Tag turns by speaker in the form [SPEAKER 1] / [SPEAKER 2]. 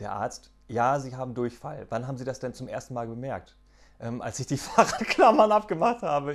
[SPEAKER 1] Der Arzt, ja, Sie haben Durchfall. Wann haben Sie das denn zum ersten Mal bemerkt? Ähm, als ich die Fahrradklammern abgemacht habe.